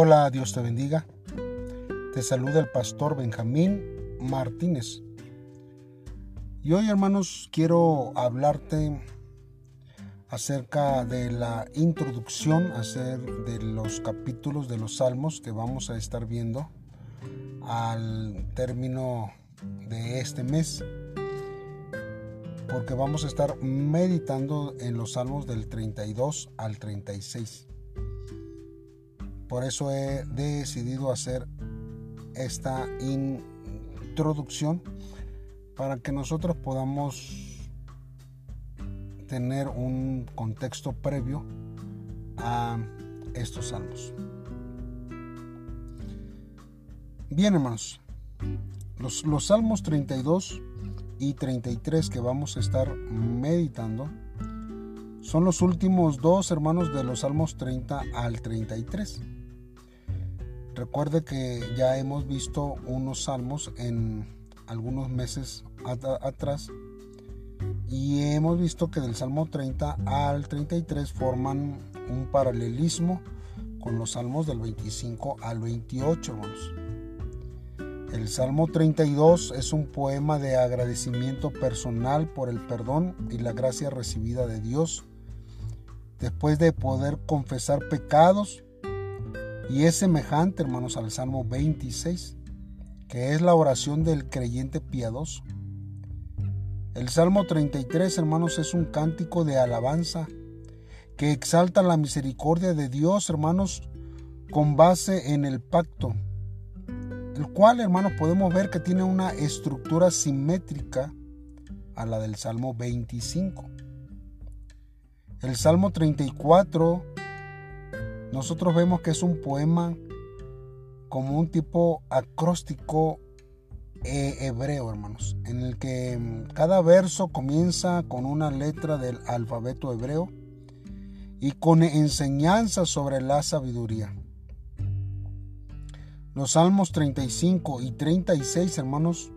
Hola, Dios te bendiga. Te saluda el pastor Benjamín Martínez. Y hoy, hermanos, quiero hablarte acerca de la introducción, hacer de los capítulos de los salmos que vamos a estar viendo al término de este mes. Porque vamos a estar meditando en los salmos del 32 al 36. Por eso he decidido hacer esta introducción para que nosotros podamos tener un contexto previo a estos salmos. Bien hermanos, los, los salmos 32 y 33 que vamos a estar meditando son los últimos dos hermanos de los salmos 30 al 33. Recuerde que ya hemos visto unos salmos en algunos meses atrás y hemos visto que del Salmo 30 al 33 forman un paralelismo con los salmos del 25 al 28, hermanos. El Salmo 32 es un poema de agradecimiento personal por el perdón y la gracia recibida de Dios. Después de poder confesar pecados, y es semejante, hermanos, al Salmo 26, que es la oración del creyente piadoso. El Salmo 33, hermanos, es un cántico de alabanza que exalta la misericordia de Dios, hermanos, con base en el pacto, el cual, hermanos, podemos ver que tiene una estructura simétrica a la del Salmo 25. El Salmo 34 nosotros vemos que es un poema como un tipo acróstico eh, hebreo, hermanos, en el que mm, cada verso comienza con una letra del alfabeto hebreo y con enseñanza sobre la sabiduría. Los salmos 35 y 36, hermanos,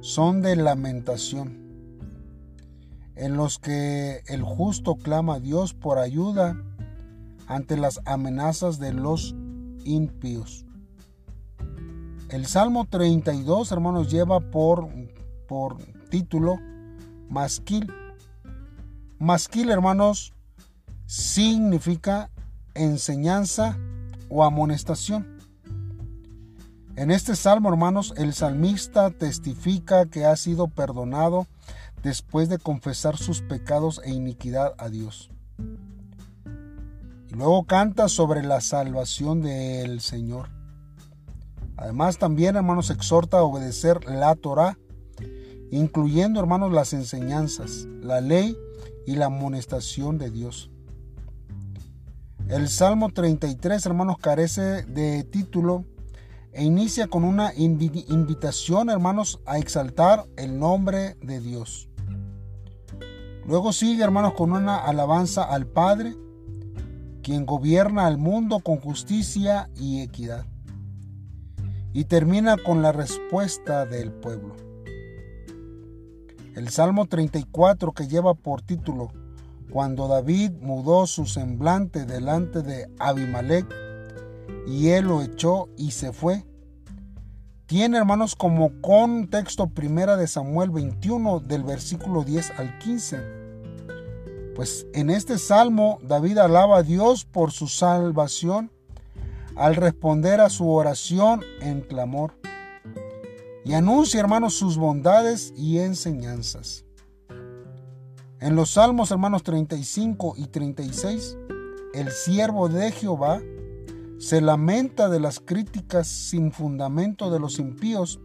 son de lamentación, en los que el justo clama a Dios por ayuda ante las amenazas de los impíos. El Salmo 32, hermanos, lleva por, por título Masquil. Masquil, hermanos, significa enseñanza o amonestación. En este salmo, hermanos, el salmista testifica que ha sido perdonado después de confesar sus pecados e iniquidad a Dios. Y luego canta sobre la salvación del Señor. Además también, hermanos, exhorta a obedecer la Torah, incluyendo, hermanos, las enseñanzas, la ley y la amonestación de Dios. El Salmo 33, hermanos, carece de título e inicia con una invitación, hermanos, a exaltar el nombre de Dios. Luego sigue, hermanos, con una alabanza al Padre, quien gobierna al mundo con justicia y equidad. Y termina con la respuesta del pueblo. El Salmo 34 que lleva por título Cuando David mudó su semblante delante de Abimelech y él lo echó y se fue. Tiene hermanos como contexto primera de Samuel 21 del versículo 10 al 15 pues en este salmo David alaba a Dios por su salvación al responder a su oración en clamor. Y anuncia, hermanos, sus bondades y enseñanzas. En los salmos, hermanos 35 y 36, el siervo de Jehová se lamenta de las críticas sin fundamento de los impíos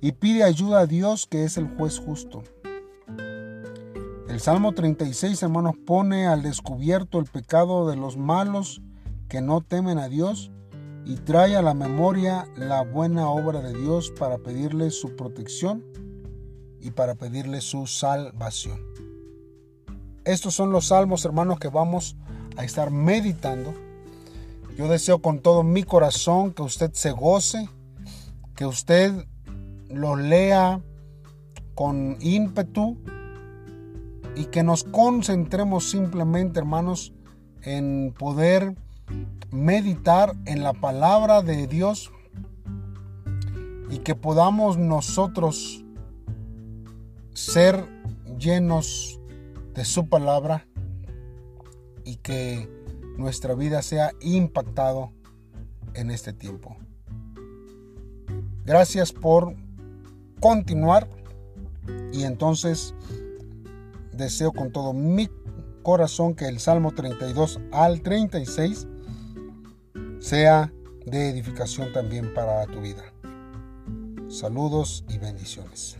y pide ayuda a Dios que es el juez justo. El Salmo 36, hermanos, pone al descubierto el pecado de los malos que no temen a Dios y trae a la memoria la buena obra de Dios para pedirle su protección y para pedirle su salvación. Estos son los salmos, hermanos, que vamos a estar meditando. Yo deseo con todo mi corazón que usted se goce, que usted los lea con ímpetu, y que nos concentremos simplemente, hermanos, en poder meditar en la palabra de Dios y que podamos nosotros ser llenos de su palabra y que nuestra vida sea impactado en este tiempo. Gracias por continuar y entonces deseo con todo mi corazón que el Salmo 32 al 36 sea de edificación también para tu vida. Saludos y bendiciones.